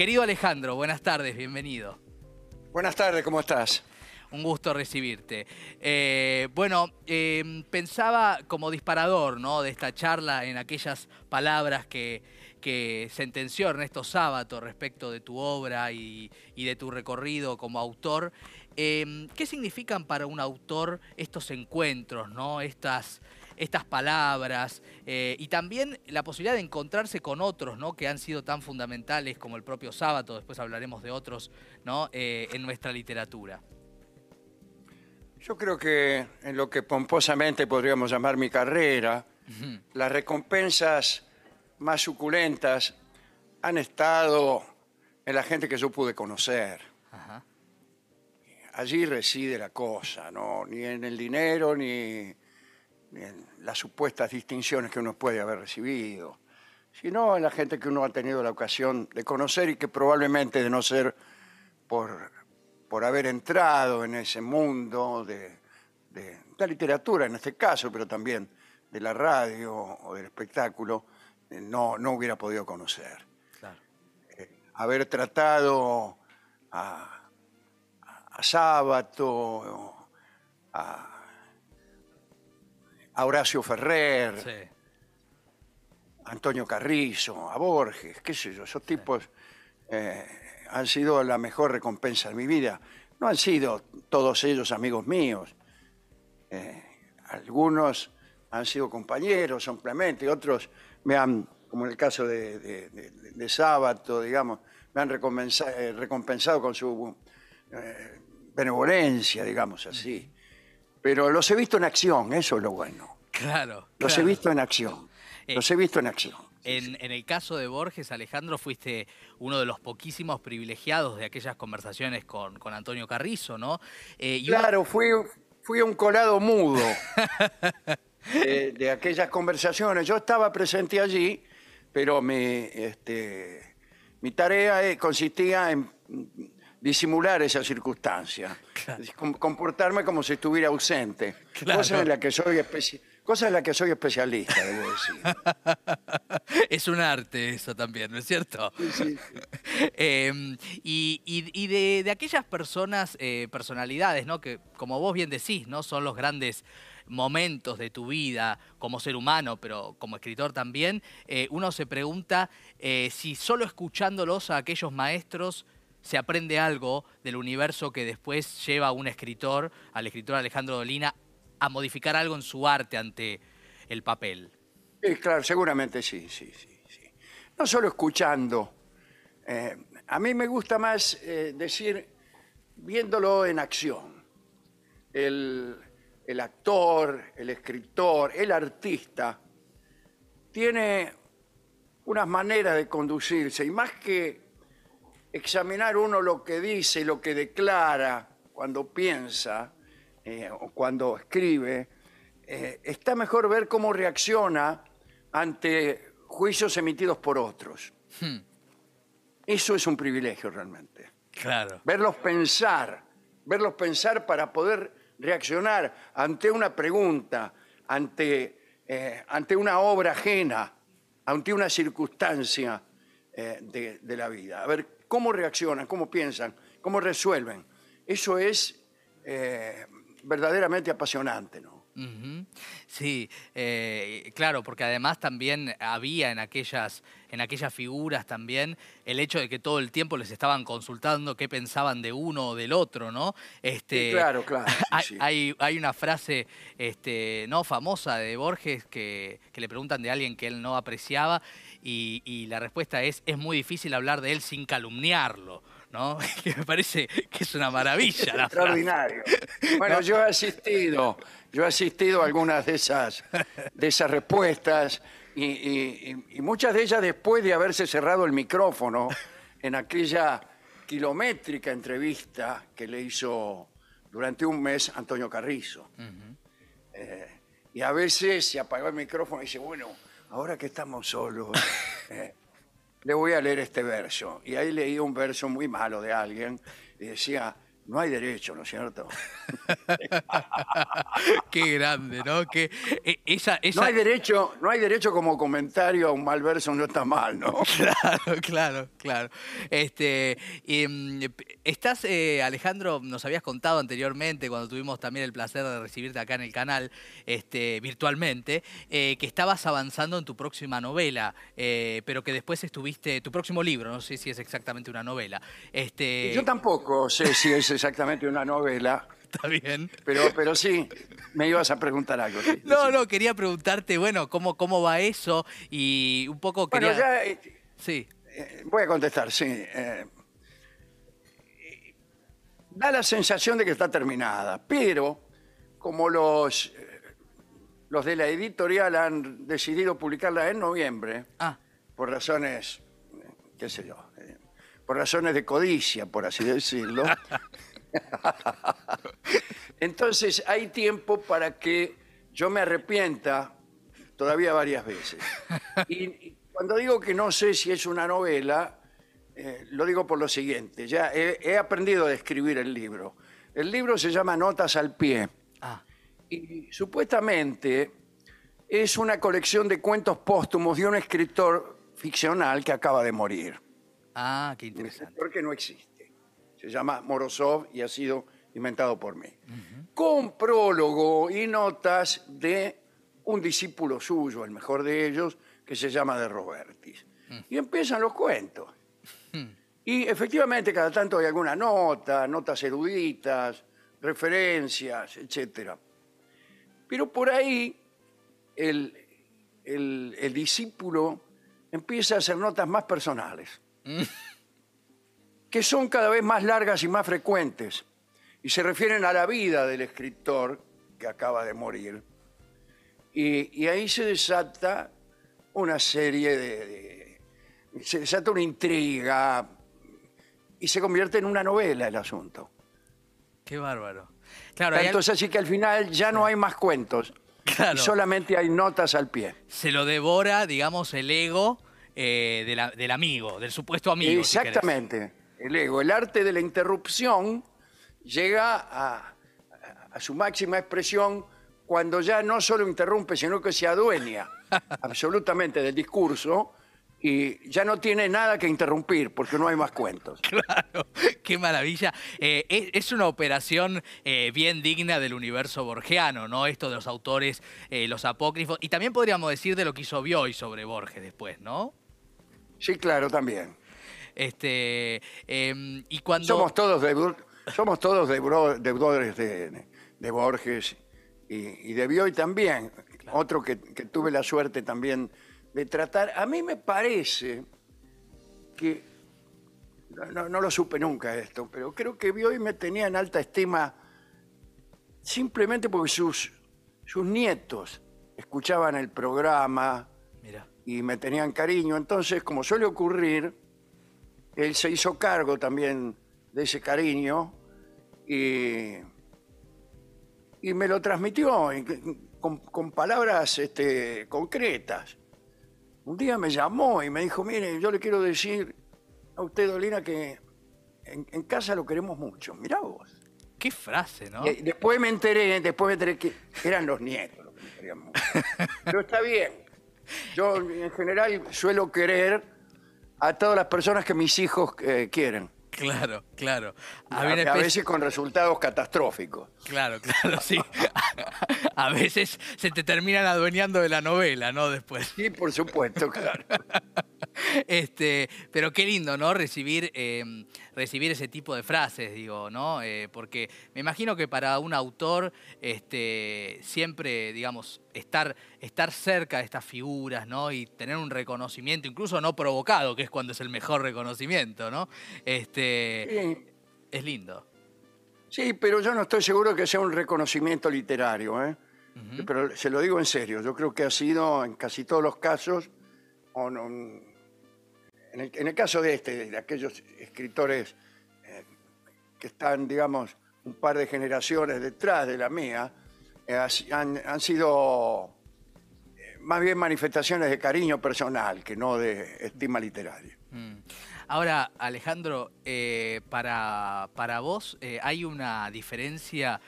Querido Alejandro, buenas tardes, bienvenido. Buenas tardes, ¿cómo estás? Un gusto recibirte. Eh, bueno, eh, pensaba como disparador ¿no? de esta charla en aquellas palabras que, que sentenció Ernesto Sábato respecto de tu obra y, y de tu recorrido como autor. Eh, ¿Qué significan para un autor estos encuentros, ¿no? estas, estas palabras eh, y también la posibilidad de encontrarse con otros ¿no? que han sido tan fundamentales como el propio Sábato, después hablaremos de otros ¿no? Eh, en nuestra literatura? Yo creo que en lo que pomposamente podríamos llamar mi carrera, las recompensas más suculentas han estado en la gente que yo pude conocer. Ajá. Allí reside la cosa, ¿no? Ni en el dinero, ni en las supuestas distinciones que uno puede haber recibido, sino en la gente que uno ha tenido la ocasión de conocer y que probablemente de no ser por, por haber entrado en ese mundo de, de la literatura en este caso, pero también de la radio o del espectáculo, eh, no, no hubiera podido conocer. Claro. haber tratado a, a Sábato, a, a Horacio Ferrer, Sí. a Antonio Carrizo, a Borges, qué sé yo, esos tipos eh, han sido la mejor recompensa de mi vida. No han sido todos ellos amigos míos. Eh, algunos han sido compañeros simplemente, otros me han, como en el caso de, de, de- de Sábato, digamos, me han eh, recompensado con su benevolencia, digamos así. Pero los he visto en acción, eso es lo bueno. Claro. Los claro. he visto en acción. Eh, Los he visto en acción. En, en el caso de Borges, Alejandro, fuiste uno de los poquísimos privilegiados de aquellas conversaciones con, con Antonio Carrizo, ¿no? Eh, Claro, fui, fui un colado mudo de, de aquellas conversaciones. Yo estaba presente allí, pero mi, este, mi tarea eh, consistía en disimular esa circunstancia, Claro. com- comportarme como si estuviera ausente, Claro. cosa en la que soy especi- cosa en la que soy especialista, debo decir. es un arte eso también, ¿no es cierto? Eh, y y- y de, de aquellas personas, eh, personalidades, ¿no? Que como vos bien decís, ¿no? Son los grandes momentos de tu vida como ser humano, pero como escritor también, eh, uno se pregunta eh, si solo escuchándolos a aquellos maestros se aprende algo del universo que después lleva a un escritor, al escritor Alejandro Dolina, a modificar algo en su arte ante el papel. Sí, claro, seguramente sí, sí, sí. sí. No solo escuchando. eh, a mí me gusta más eh, decir viéndolo en acción. El, el actor, el escritor, el artista tiene unas maneras de conducirse y más que examinar uno lo que dice, lo que declara cuando piensa eh, o cuando escribe, eh, está mejor ver cómo reacciona ante juicios emitidos por otros. Eso es un privilegio realmente. Claro. Verlos pensar, verlos pensar para poder reaccionar ante una pregunta, ante, eh, ante una obra ajena, ante una circunstancia eh, de, de la vida. A ver cómo reaccionan, cómo piensan, cómo resuelven. Eso es eh, verdaderamente apasionante, ¿no? Sí, eh, claro, porque además también había en aquellas, en aquellas figuras también el hecho de que todo el tiempo les estaban consultando qué pensaban de uno o del otro, ¿no? Este, Sí, claro, claro, sí, hay, sí. hay- hay una frase este, no famosa de Borges que, que le preguntan de alguien que él no apreciaba y, y la respuesta es es muy difícil hablar de él sin calumniarlo, ¿no? que me parece que es una maravilla la frase. Extraordinario. Bueno, yo he asistido, yo he asistido a algunas de esas, de esas respuestas y, y- y- y muchas de ellas después de haberse cerrado el micrófono en aquella kilométrica entrevista que le hizo durante un mes Antonio Carrizo. Eh, y a veces se apagó el micrófono y dice, bueno, ahora que estamos solos, eh, le voy a leer este verso. Y ahí leí un verso muy malo de alguien y decía, no hay derecho, ¿no es cierto? Qué grande, ¿no? Que eh, esa, No hay derecho, no hay derecho como comentario a un mal verso no está mal, ¿no? Claro, claro, claro. Este, em, estás, eh, Alejandro, nos habías contado anteriormente, cuando tuvimos también el placer de recibirte acá en el canal, este, virtualmente, eh, que estabas avanzando en tu próxima novela, pero que después estuviste, tu próximo libro, no sé si es exactamente una novela. Este... Yo tampoco sé si es exactamente una novela. Está bien. Pero, pero sí, me ibas a preguntar algo. no, no, quería preguntarte, bueno, cómo, cómo va eso y un poco quería... Bueno, ya... Eh, sí. Eh, voy a contestar, sí. Eh, da la sensación de que está terminada, pero como los, los de la editorial han decidido publicarla en noviembre, ah. por razones, qué sé yo, por razones de codicia, por así decirlo. Entonces hay tiempo para que yo me arrepienta todavía varias veces. Y, cuando digo que no sé si es una novela, eh, lo digo por lo siguiente. Ya he, aprendido a escribir el libro. El libro se llama Notas al pie. Ah. Y supuestamente es una colección de cuentos póstumos de un escritor ficcional que acaba de morir. Ah, qué interesante. Porque no existe. Se llama Morozov y ha sido inventado por mí. Con prólogo y notas de un discípulo suyo, el mejor de ellos, que se llama De Robertis. Mm. Y empiezan los cuentos. Mm. Y efectivamente cada tanto hay alguna nota, notas eruditas, referencias, etc. Pero por ahí el, el discípulo empieza a hacer notas más personales que son cada vez más largas y más frecuentes, y se refieren a la vida del escritor que acaba de morir. Y, ahí se desata una serie de, se desata una intriga y se convierte en una novela el asunto. Qué bárbaro. Claro, Entonces así que al final ya no hay más cuentos. solamente hay notas al pie. Se lo devora, digamos, el ego eh, del amigo, del supuesto amigo. Exactamente, el ego. El arte de la interrupción llega a, su máxima expresión cuando ya no solo interrumpe, sino que se adueña absolutamente del discurso y ya no tiene nada que interrumpir porque no hay más cuentos. Claro, qué maravilla. Eh, es, una operación eh, bien digna del universo borgiano, ¿no? Esto de los autores, los apócrifos, y también podríamos decir de lo que hizo Bioy sobre Borges después, ¿no? Sí, claro, también. Este, em, y cuando... Somos todos, somos todos deudores de, Borges y, de Bioy también. Otro que, tuve la suerte también de tratar. A mí me parece que, no, lo supe nunca esto, pero creo que Bioy me tenía en alta estima simplemente porque sus, sus nietos escuchaban el programa, y me tenían cariño. Entonces, como suele ocurrir, él se hizo cargo también de ese cariño y, y me lo transmitió con, palabras este, concretas. Un día me llamó y me dijo, mire, yo le quiero decir a usted, Dolina, que en, casa lo queremos mucho. Mirá vos. Qué frase, ¿no? después me enteré, después me enteré que eran los nietos los que me querían mucho. Pero está bien. Yo en general suelo querer a todas las personas que mis hijos eh, quieren. Claro, claro. A, veces con resultados catastróficos. Claro, claro, sí. a veces se te terminan adueñando de la novela, ¿no? Después. Sí, por supuesto, claro. este, pero qué lindo, ¿no? Recibir, em, recibir ese tipo de frases, digo, ¿no? Eh, porque me imagino que para un autor este, siempre, digamos, estar, estar cerca de estas figuras, ¿no? Y tener un reconocimiento, incluso no provocado, que es cuando es el mejor reconocimiento, ¿no? Este, Es lindo. Sí, pero yo no estoy seguro que sea un reconocimiento literario, ¿eh? Pero se lo digo en serio, yo creo que ha sido en casi todos los casos, en, el, caso de este, de aquellos escritores eh, que están, digamos, un par de generaciones detrás de la mía, eh, han, sido eh, más bien manifestaciones de cariño personal que no de estima literaria. Mm. Ahora, Alejandro, para, para vos, ¿hay una diferencia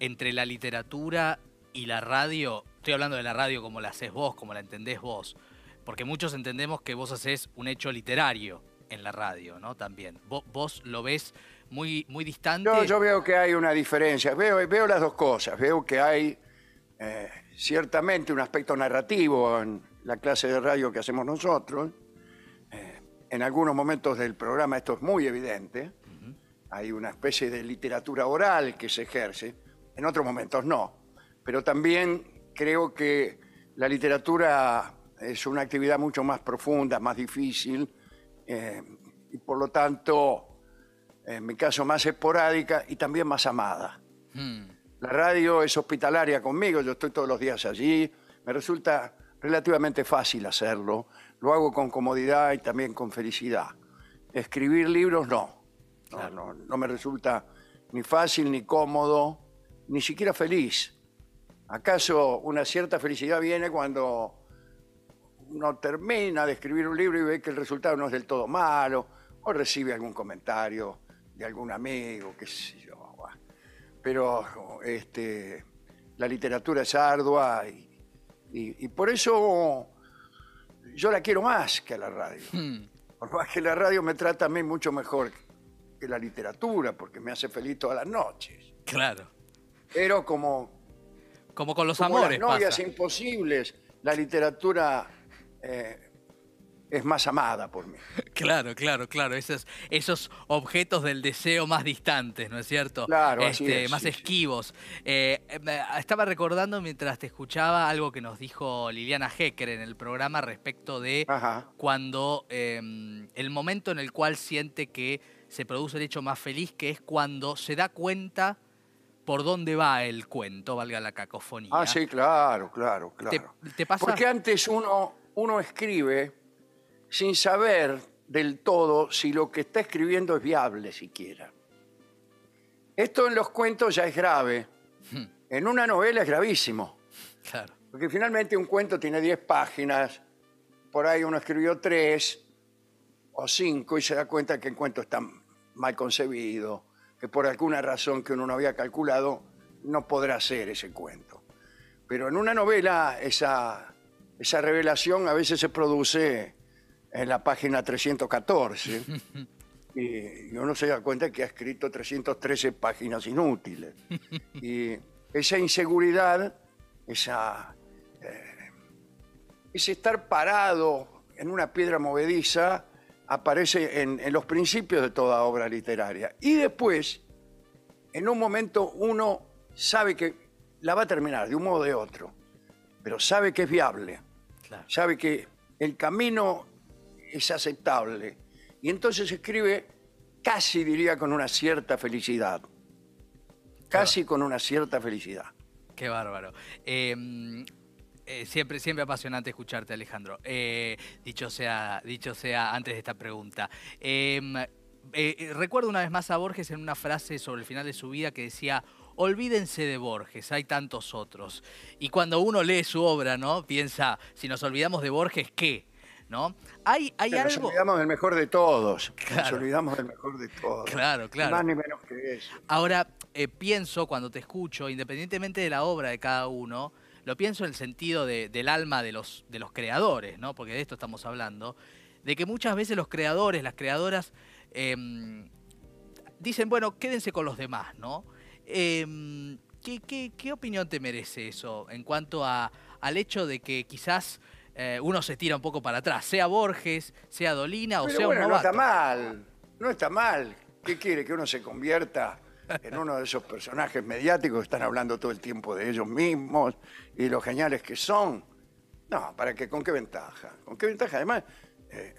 entre la literatura y la radio? Estoy hablando de la radio como la haces vos, como la entendés vos. Porque muchos entendemos que vos haces un hecho literario en la radio, ¿no? También. ¿Vos, vos lo ves muy, muy distante? Yo, yo veo que hay una diferencia. Veo, veo las dos cosas. Veo que hay eh, ciertamente un aspecto narrativo en la clase de radio que hacemos nosotros. Eh, en algunos momentos del programa esto es muy evidente. Hay una especie de literatura oral que se ejerce. En otros momentos no. Pero también creo que la literatura es una actividad mucho más profunda, más difícil eh, y por lo tanto, en mi caso, más esporádica y también más amada. Hmm. La radio es hospitalaria conmigo, yo estoy todos los días allí, me resulta relativamente fácil hacerlo, lo hago con comodidad y también con felicidad. Escribir libros no, no, Claro. no, no me resulta ni fácil, ni cómodo, ni siquiera feliz. ¿Acaso una cierta felicidad viene cuando uno termina de escribir un libro y ve que el resultado no es del todo malo, o recibe algún comentario de algún amigo, qué sé yo. Pero este, la literatura es ardua y, y- y por eso yo la quiero más que a la radio. Hmm. Por más que la radio me trata a mí mucho mejor que la literatura, porque me hace feliz todas las noches. Claro. Pero como Como con los como amores las novias pasa. imposibles, la literatura eh, es más amada por mí. Claro, claro, claro. Esos, esos objetos del deseo más distantes, ¿no es cierto? Claro, así Este, es, más sí, sí. esquivos. Eh, estaba recordando mientras te escuchaba algo que nos dijo Liliana Hecker en el programa respecto de Ajá. cuando eh, el momento en el cual siente que se produce el hecho más feliz, que es cuando se da cuenta por dónde va el cuento, valga la cacofonía. Ah, sí, claro, claro, ¿Te, claro. te pasa? Porque antes uno, uno escribe sin saber del todo si lo que está escribiendo es viable siquiera. Esto en los cuentos ya es grave. Hmm. En una novela es gravísimo. Claro. Porque finalmente un cuento tiene 10 páginas, por ahí uno escribió 3 o 5 y se da cuenta que el cuento está mal concebido, que por alguna razón que uno no había calculado no podrá ser ese cuento. Pero en una novela esa, esa revelación a veces se produce en la página 314 y, uno se da cuenta que ha escrito 313 páginas inútiles. Y esa inseguridad, esa, eh, ese estar parado en una piedra movediza aparece en, en los principios de toda obra literaria. Y después, en un momento, uno sabe que la va a terminar de un modo o de otro, pero sabe que es viable Claro. sabe que el camino es aceptable y entonces escribe casi diría con una cierta felicidad. Casi con una cierta felicidad. Qué bárbaro. Eh, eh, siempre, siempre apasionante escucharte, Alejandro. Eh, dicho, sea, dicho sea antes de esta pregunta. Eh, eh, recuerdo una vez más a Borges en una frase sobre el final de su vida que decía, olvídense de Borges, hay tantos otros. Y cuando uno lee su obra, ¿no? Piensa, si nos olvidamos de Borges, ¿qué? ¿No? Hay, hay Nos algo... olvidamos del mejor de todos. Nos olvidamos del mejor de todos. Claro, Ni claro. Más ni menos que eso. Ahora, eh, pienso cuando te escucho, independientemente de la obra de cada uno, lo pienso en el sentido de- del alma de los, de los creadores, ¿no? Porque de esto estamos hablando, de que muchas veces los creadores, las creadoras, em, dicen, bueno, quédense con los demás, ¿no? Em, ¿qué, qué, qué opinión te merece eso en cuanto a, al hecho de que quizás eh, uno se tira un poco para atrás, sea Borges, sea Dolina o Pero sea bueno, un no está mal. No está mal. ¿Qué quiere? Que uno se convierta en uno de esos personajes mediáticos que están hablando todo el tiempo de ellos mismos y lo geniales que son. No, ¿para qué? ¿Con qué ventaja? ¿Con qué ventaja? Además, eh,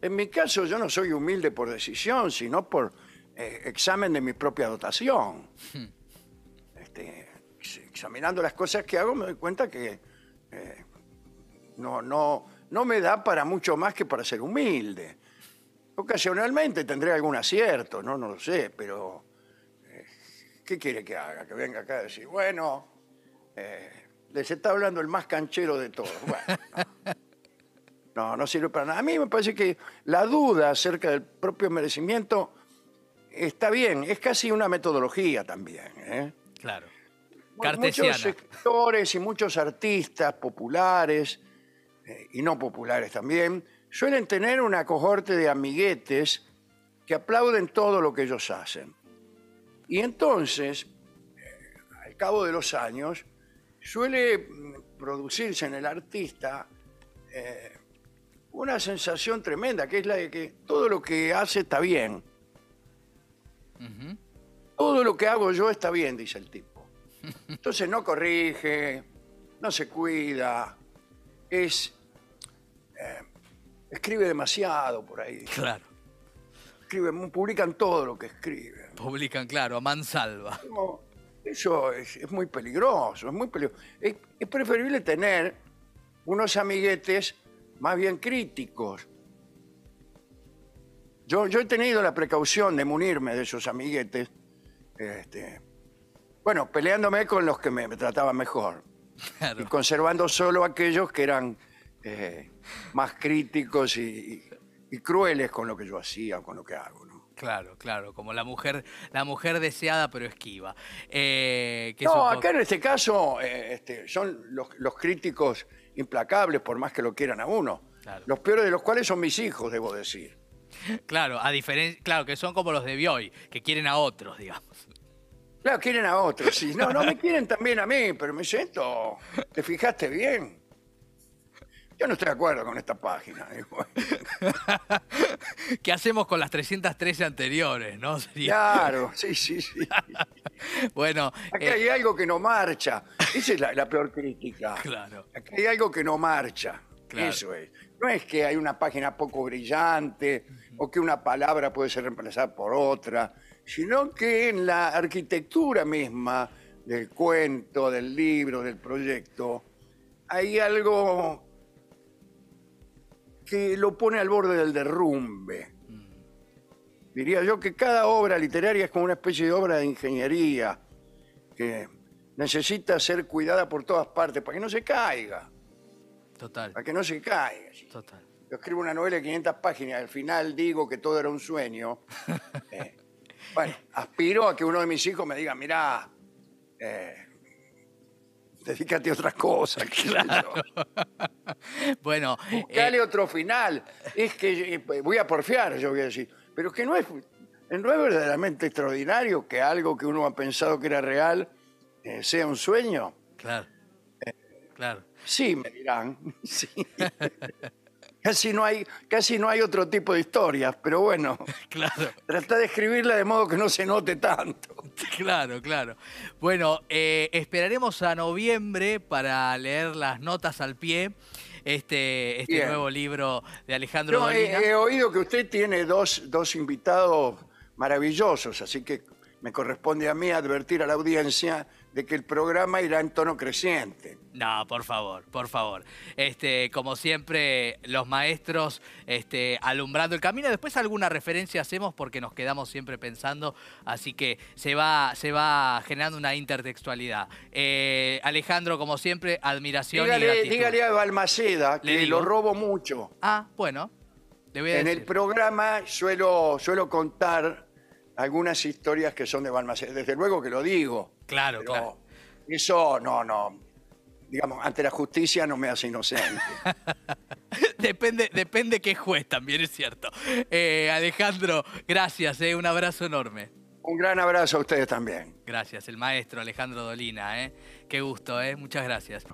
en mi caso yo no soy humilde por decisión, sino por eh, examen de mi propia dotación. Este, ex- examinando las cosas que hago me doy cuenta que eh, no, no, no me da para mucho más que para ser humilde. Ocasionalmente tendré algún acierto, no, no lo sé, pero eh, ¿qué quiere que haga? Que venga acá a decir, bueno, les está hablando el más canchero de todos. Bueno, no. No, no sirve para nada. A mí me parece que la duda acerca del propio merecimiento está bien, es casi una metodología también. ¿eh? Claro. Cartesiana. Muchos escritores y muchos artistas populares eh, y no populares también suelen tener una cohorte de amiguetes que aplauden todo lo que ellos hacen. Y entonces, eh, al cabo de los años, suele mm, producirse en el artista eh, una sensación tremenda, que es la de que todo lo que hace está bien. Todo lo que hago yo está bien, dice el tipo. Entonces no corrige, no se cuida, es eh, escribe demasiado por ahí. Claro. Publican todo lo que escriben. Publican, claro, a mansalva. No, eso es, es muy peligroso, es muy peligroso. Es, es preferible tener unos amiguetes más bien críticos. Yo, yo he tenido la precaución de munirme de esos amiguetes, este, bueno, peleándome con los que me, me trataban mejor y conservando solo aquellos que eran eh, más críticos y, y- y crueles con lo que yo hacía o con lo que hago. ¿no? Claro, claro, como la mujer, la mujer deseada pero esquiva. Eh, que No, acá en este caso eh, este, son los, los críticos implacables, por más que lo quieran a uno. Claro. Los peores de los cuales son mis hijos, debo decir. Claro, a diferencia, claro, que son como los de Bioy, que quieren a otros, digamos. Claro, quieren a otros, sí. No, no me quieren también a mí, pero me siento. ¿Te fijaste bien? Yo no estoy de acuerdo con esta página. ¿Qué hacemos con las 313 anteriores, no? Sería- Claro, sí, sí, sí. Bueno, Acá eh, hay algo que no marcha. Esa es la, la peor crítica. claro, Aquí hay algo que no marcha. Claro. Eso es. No es que hay una página poco brillante o que una palabra puede ser reemplazada por otra, sino que en la arquitectura misma del cuento, del libro, del proyecto, hay algo que lo pone al borde del derrumbe. Diría yo que cada obra literaria es como una especie de obra de ingeniería que necesita ser cuidada por todas partes para que no se caiga, total, para que no se caiga. total. Yo escribo una novela de 500 páginas y al final digo que todo era un sueño. eh, bueno, aspiro a que uno de mis hijos me diga, mirá, eh, dedícate a otras cosas. yo. Bueno, eh, Buscale otro final. Es que eh, voy a porfiar, yo voy a decir. Pero es que no es, no es verdaderamente extraordinario que algo que uno ha pensado que era real eh, sea un sueño. claro, claro. Sí, me dirán. Sí. Casi no, hay, casi no hay otro tipo de historias, pero bueno, Claro, trata de escribirla de modo que no se note tanto. claro, claro. Bueno, eh, esperaremos a noviembre para leer las notas al pie. Este, este nuevo libro de Alejandro Yo Dolina. he, he oído que usted tiene dos, dos invitados maravillosos, así que me corresponde a mí advertir a la audiencia de que el programa irá en tono creciente. No, por favor, por favor. Este, como siempre, los maestros este, alumbrando el camino. Después alguna referencia hacemos porque nos quedamos siempre pensando, así que se va, se va generando una intertextualidad. Eh, Alejandro, como siempre, admiración y Dígale, gratitud. dígale a Balmaceda que digo. lo robo mucho. Ah, bueno, le voy a En decir. el programa suelo, suelo contar algunas historias que son de Balmaceda. Desde luego que lo digo. Claro, Pero claro. eso no, no. Digamos, ante la justicia no me hace inocente. depende, depende qué juez también, es cierto. Eh, Alejandro, gracias, eh, un abrazo enorme. Un gran abrazo a ustedes también. Gracias, el maestro Alejandro Dolina, ¿eh? Qué gusto, ¿eh? Muchas gracias.